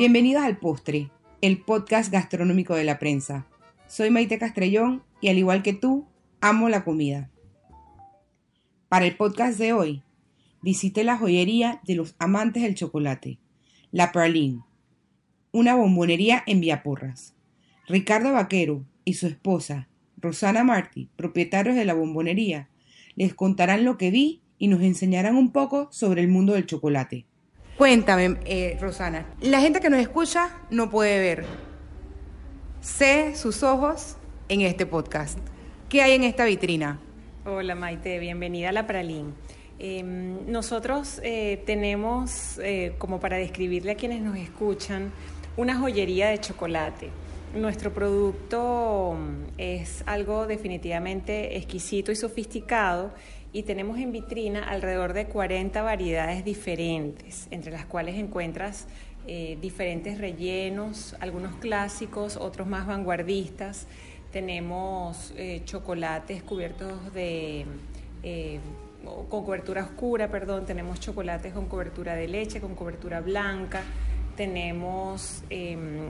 Bienvenidos al Postre, el podcast gastronómico de la prensa. Soy Maite Castrellón y al igual que tú, amo la comida. Para el podcast de hoy, visité la joyería de los amantes del chocolate, La Praline, una bombonería en Villaporras. Ricardo Vaquero y su esposa, Rosana Martí, propietarios de la bombonería, les contarán lo que vi y nos enseñarán un poco sobre el mundo del chocolate. Cuéntame, eh, Rosana. La gente que nos escucha no puede ver. Sé sus ojos en este podcast. ¿Qué hay en esta vitrina? Hola Maite, bienvenida a la Pralín. Em, nosotros eh, tenemos, eh, como para describirle a quienes nos escuchan, una joyería de chocolate. Nuestro producto mm, es algo definitivamente exquisito y sofisticado y tenemos en vitrina alrededor de 40 variedades diferentes, entre las cuales encuentras eh, diferentes rellenos, algunos clásicos, otros más vanguardistas. Tenemos eh, chocolates cubiertos de... Eh, con cobertura oscura, perdón, tenemos chocolates con cobertura de leche, con cobertura blanca, tenemos em,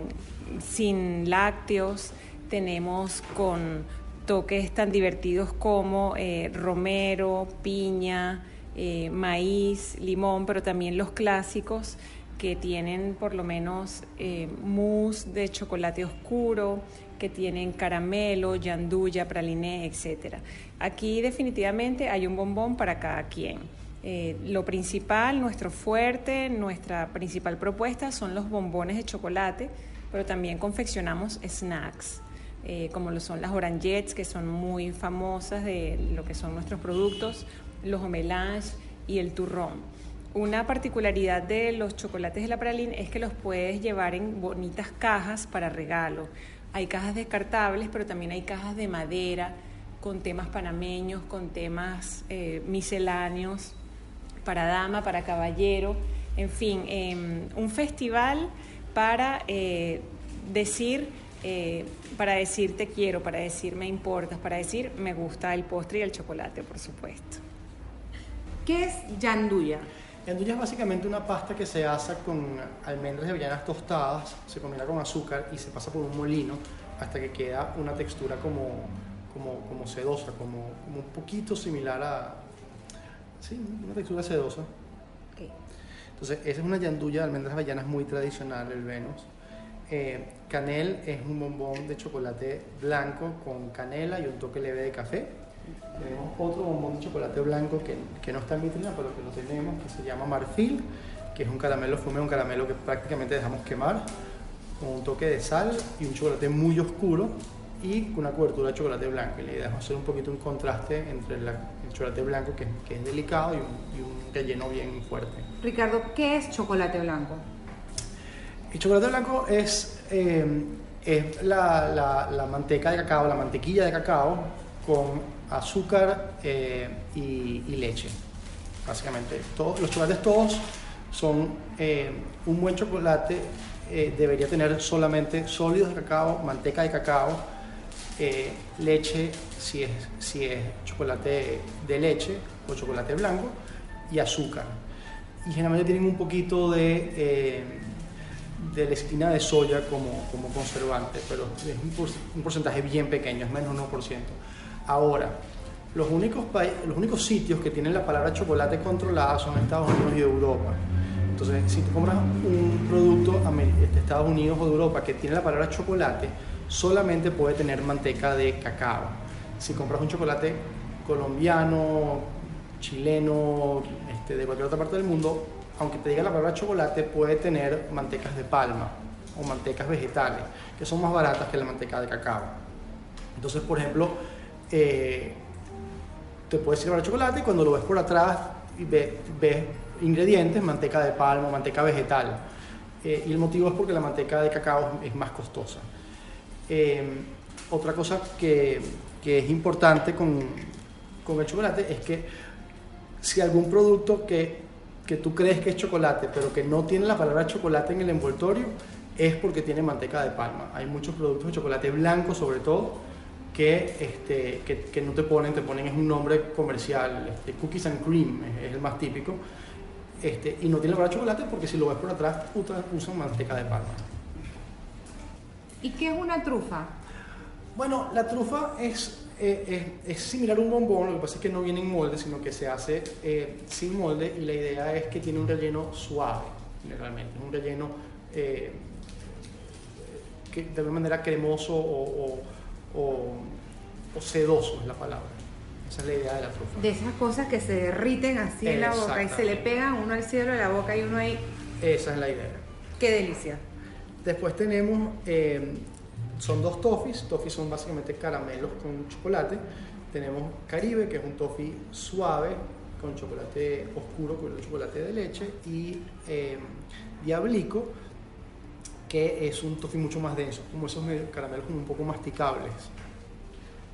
sin lácteos, tenemos con toques tan divertidos como eh, romero, piña, eh, maíz, limón, pero también los clásicos que tienen por lo menos eh, mousse de chocolate oscuro, que tienen caramelo, yanduya, praliné, etc. Aquí definitivamente hay un bombón para cada quien. Lo principal, nuestro fuerte, nuestra principal propuesta son los bombones de chocolate, pero también confeccionamos snacks. Eh, como lo son las orangettes, que son muy famosas de lo que son nuestros productos, los homelange y el turrón. Una particularidad de los chocolates de la praline es que los puedes llevar en bonitas cajas para regalo. Hay cajas descartables, pero también hay cajas de madera con temas panameños, con temas eh, misceláneos para dama, para caballero, en fin, em, un festival para eh, decir eh, para decir te quiero, para decir me importas, para decir me gusta el postre y el chocolate, por supuesto. ¿Qué es yanduya? Yanduya es básicamente una pasta que se asa con almendras y avellanas tostadas, se combina con azúcar y se pasa por un molino hasta que queda una textura como, como, como sedosa, como, como, un poquito similar a... Sí, una textura sedosa. Entonces, esa es una yanduya de almendras avellanas muy tradicional, el Venus. Eh, canel es un bombón de chocolate blanco con canela y un toque leve de café. Tenemos otro bombón de chocolate blanco que, que no está en vitrina, pero que lo tenemos, que se llama marfil, que es un caramelo fumé, un caramelo que prácticamente dejamos quemar, con un toque de sal y un chocolate muy oscuro y una cobertura de chocolate blanco. Y la idea es hacer un poquito un contraste entre el chocolate blanco, que, que es delicado, y un, y un relleno bien fuerte. Ricardo, ¿qué es chocolate blanco? El chocolate blanco es, eh, es la, la, manteca de cacao, la mantequilla de cacao con azúcar eh, y, leche, básicamente. Todos, los chocolates todos son eh, un buen chocolate, debería tener solamente sólidos de cacao, manteca de cacao, leche si es, si es chocolate de leche o chocolate blanco y azúcar. Y generalmente tienen un poquito de de la espina de soya como, como conservante, pero es un, porcentaje bien pequeño, es menos de 1%. Ahora, los únicos, los únicos sitios que tienen la palabra chocolate controlada son Estados Unidos y Europa. Entonces, si tú compras un producto de Estados Unidos o de Europa que tiene la palabra chocolate, solamente puede tener manteca de cacao. Si compras un chocolate colombiano, chileno, este, de cualquier otra parte del mundo, aunque te diga la palabra chocolate, puede tener mantecas de palma o mantecas vegetales, que son más baratas que la manteca de cacao. Entonces, por ejemplo, eh, te puedes decir chocolate y cuando lo ves por atrás y ves, ingredientes, manteca de palma, manteca vegetal. Eh, y el motivo es porque la manteca de cacao es más costosa. Eh, otra cosa que, es importante con, el chocolate es que si algún producto que tú crees que es chocolate, pero que no tiene la palabra chocolate en el envoltorio, es porque tiene manteca de palma. Hay muchos productos de chocolate blanco, sobre todo, que, este, que, no te ponen, te ponen es un nombre comercial, este, cookies and cream es, el más típico, este, y no tiene para chocolate porque si lo ves por atrás usan manteca de palma. ¿Y qué es una trufa? Bueno, la trufa es, eh, es, es, similar a un bombón, lo que pasa es que no viene en molde, sino que se hace eh, sin molde y la idea es que tiene un relleno suave, generalmente, un relleno eh, que de alguna manera cremoso o, o, o, sedoso es la palabra. Esa es la idea de la trufa. De esas cosas que se derriten así en la boca y se le pegan uno al cielo de la boca y uno ahí. Esa es la idea. Qué delicia. Después tenemos, eh, son dos toffees. Toffees son básicamente caramelos con chocolate. Tenemos Caribe, que es un toffee suave con chocolate oscuro, con chocolate de leche. Y eh, Diablico, que es un toffee mucho más denso, como esos caramelos como un poco masticables.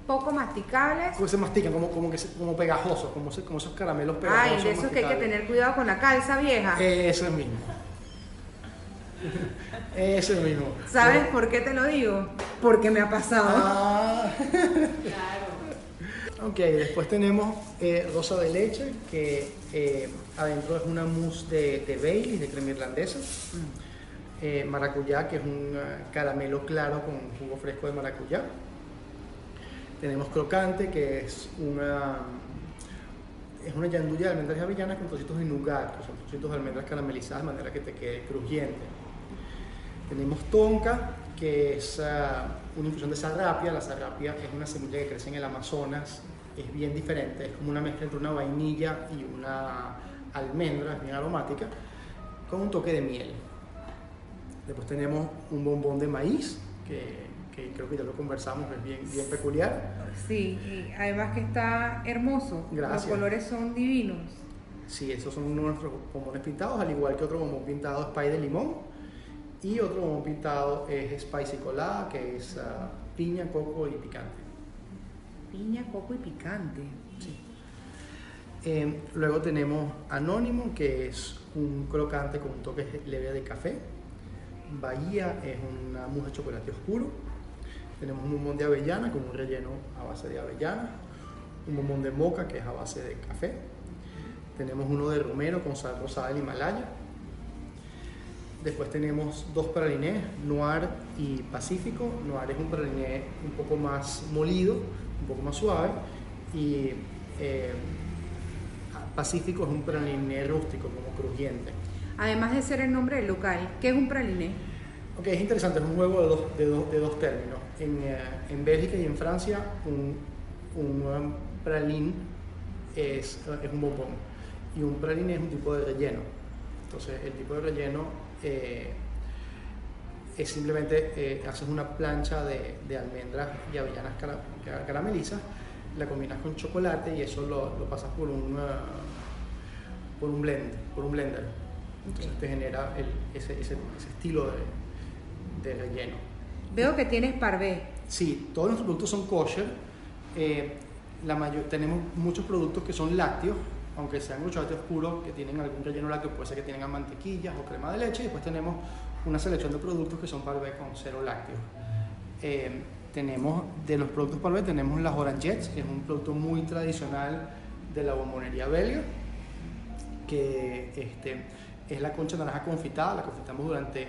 ¿Poco masticables? Como se mastican, como, como, que como pegajosos, como, como esos caramelos pegajosos. Ay, de esos que hay que tener cuidado con la calza vieja. Eso mismo. Eso mismo. ¿Sabes no. por qué te lo digo? Porque me ha pasado. Ah. claro. Ok, después tenemos eh, rosa de leche, que eh, adentro es una mousse de, de Baileys, de crema irlandesa. Mm. Eh, maracuyá, que es un caramelo claro con jugo fresco de maracuyá. Tenemos crocante, que es una, es una yandulla de almendras avellanas con trocitos de nougat, que son trocitos de almendras caramelizadas de manera que te quede crujiente. Tenemos tonka, que es uh, una infusión de sarrapia. La sarrapia es una semilla que crece en el Amazonas, es bien diferente, es como una mezcla entre una vainilla y una almendra, es bien aromática, con un toque de miel. Después tenemos un bombón de maíz, que, que, creo que ya lo conversamos, es bien, bien peculiar. Sí, y además que está hermoso. Gracias. Los colores son divinos. Sí, esos son nuestros bombones pintados, al igual que otro bombón pintado es pay de limón. Y otro bombón pintado es spicy colada, que es uh, piña, coco y picante. Piña, coco y picante. Sí. Eh, luego tenemos anónimo, que es un crocante con un toque leve de café. Bahía es una mousse de chocolate oscuro. Tenemos un bombón de avellana con un relleno a base de avellana. Un bombón de moca que es a base de café. Tenemos uno de romero con sal rosada del Himalaya. Después tenemos dos pralinés, Noir y Pacífico. Noir es un praliné un poco más molido, un poco más suave. Y eh, Pacífico es un praliné rústico, como crujiente. Además de ser el nombre del local, ¿qué es un praliné? Ok, es interesante, es un juego de dos, de dos, de dos términos. En, eh, en, Bélgica y en Francia, un, un pralín es, es, un bombón y un praliné es un tipo de relleno. Entonces, el tipo de relleno eh, es simplemente eh, haces una plancha de, de almendras y avellanas cara, caramelizas, la combinas con chocolate y eso lo, lo pasas por un, uh, por un blend, por un blender. Entonces te genera el, ese, ese, ese, estilo de, de, relleno. Veo que tienes parvé. Sí, todos nuestros productos son kosher. Eh, la mayor, tenemos muchos productos que son lácteos, aunque sean chocolate oscuro, que tienen algún relleno lácteo, puede ser que tengan mantequillas o crema de leche. Y después tenemos una selección de productos que son parvé con cero lácteos. Eh, tenemos, de los productos parvé, tenemos las Orangettes, que es un producto muy tradicional de la bombonería belga, que este, es la concha naranja confitada, la confitamos durante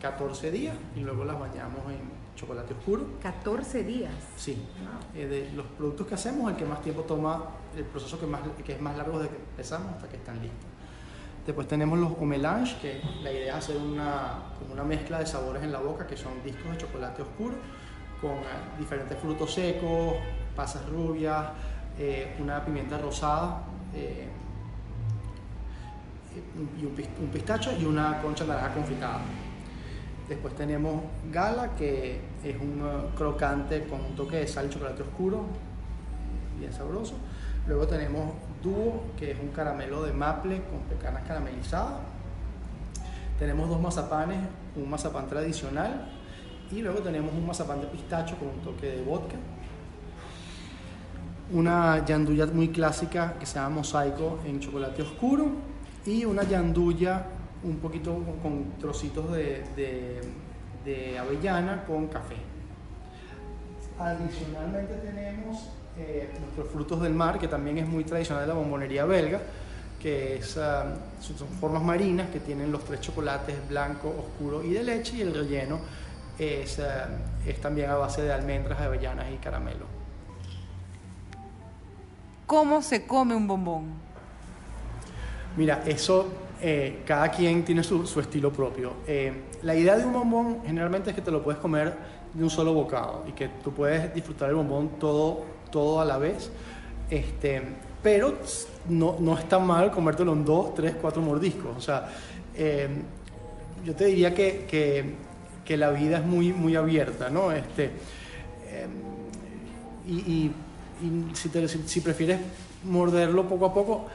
14 días y luego las bañamos en chocolate oscuro. 14 días. Sí. Wow. Eh, de los productos que hacemos, el que más tiempo toma, el proceso que, más, que es más largo desde que empezamos hasta que están listos. Después tenemos los omelange, que la idea es hacer una, como una mezcla de sabores en la boca, que son discos de chocolate oscuro, con eh, diferentes frutos secos, pasas rubias, eh, una pimienta rosada, eh, y un, pistacho y una concha de naranja confitada. Después tenemos gala, que es un crocante con un toque de sal y chocolate oscuro, bien sabroso. Luego tenemos dúo, que es un caramelo de maple con pecanas caramelizadas. Tenemos dos mazapanes, un mazapán tradicional y luego tenemos un mazapán de pistacho con un toque de vodka. Una yanduyat muy clásica que se llama mosaico en chocolate oscuro y una yanduya un poquito con, trocitos de, de, avellana con café. Adicionalmente tenemos eh, nuestros frutos del mar, que también es muy tradicional de la bombonería belga, que es, ah, son formas marinas que tienen los tres chocolates blanco, oscuro y de leche, y el relleno es, ah, es también a base de almendras, avellanas y caramelo. ¿Cómo se come un bombón? Mira, eso eh, cada quien tiene su, estilo propio. Eh, la idea de un bombón generalmente es que te lo puedes comer de un solo bocado y que tú puedes disfrutar el bombón todo, todo a la vez. Este, pero no, no está mal comértelo en dos, tres, cuatro mordiscos. O sea, eh, yo te diría que, que, que, la vida es muy, muy abierta, ¿no? Este, y y si, si, prefieres morderlo poco a poco,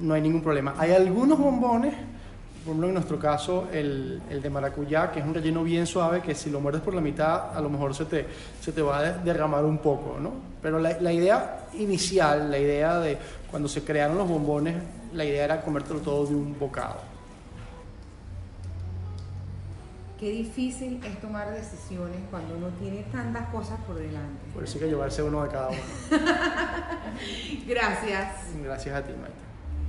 no hay ningún problema. Hay algunos bombones, por ejemplo en nuestro caso el, el, de maracuyá, que es un relleno bien suave, que si lo muerdes por la mitad a lo mejor se te, se te va a derramar un poco, ¿no? Pero la, la idea inicial, la idea de cuando se crearon los bombones, la idea era comértelo todo de un bocado. qué difícil es tomar decisiones cuando uno tiene tantas cosas por delante. Por eso hay que llevarse uno de cada uno. Gracias. Gracias a ti, Maite.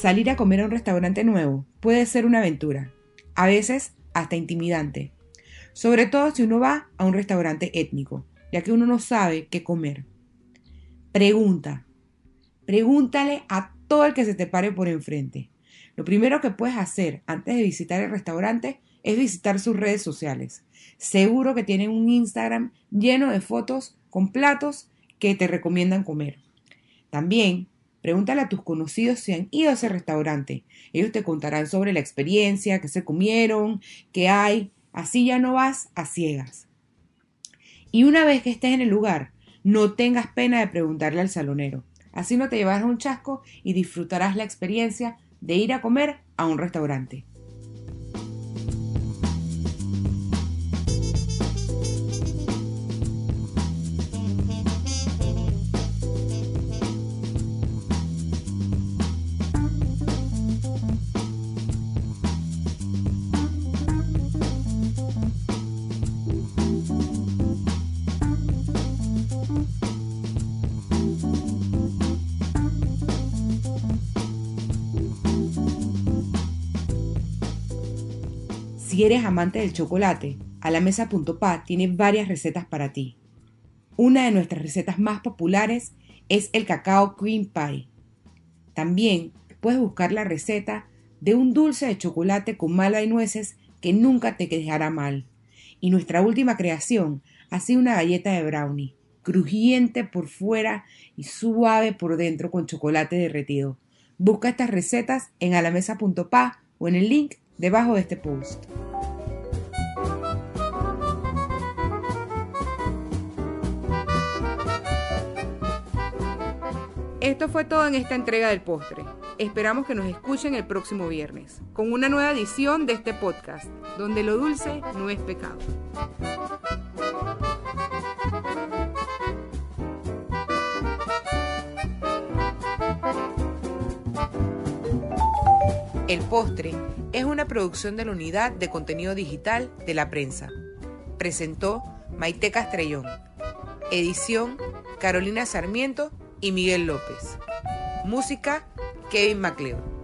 Salir a comer a un restaurante nuevo puede ser una aventura, a veces hasta intimidante, sobre todo si uno va a un restaurante étnico, ya que uno no sabe qué comer. Pregunta, pregúntale a todo el que se te pare por enfrente. Lo primero que puedes hacer antes de visitar el restaurante es visitar sus redes sociales. Seguro que tienen un Instagram lleno de fotos con platos que te recomiendan comer. También Pregúntale a tus conocidos si han ido a ese restaurante. Ellos te contarán sobre la experiencia, qué se comieron, qué hay. Así ya no vas a ciegas. Y una vez que estés en el lugar, no tengas pena de preguntarle al salonero. Así no te llevarás un chasco y disfrutarás la experiencia de ir a comer a un restaurante. Si eres amante del chocolate, a la mesa.pa tiene varias recetas para ti. Una de nuestras recetas más populares es el cacao cream pie. También puedes buscar la receta de un dulce de chocolate con malva y nueces que nunca te dejará mal. Y nuestra última creación ha sido una galleta de brownie, crujiente por fuera y suave por dentro con chocolate derretido. Busca estas recetas en alamesa.pa o en el link debajo de este post. Esto fue todo en esta entrega del postre. Esperamos que nos escuchen el próximo viernes, con una nueva edición de este podcast, donde lo dulce no es pecado. El postre es una producción de la unidad de contenido digital de la prensa. Presentó Maite Castrellón. Edición Carolina Sarmiento y Miguel López. Música Kevin MacLeod.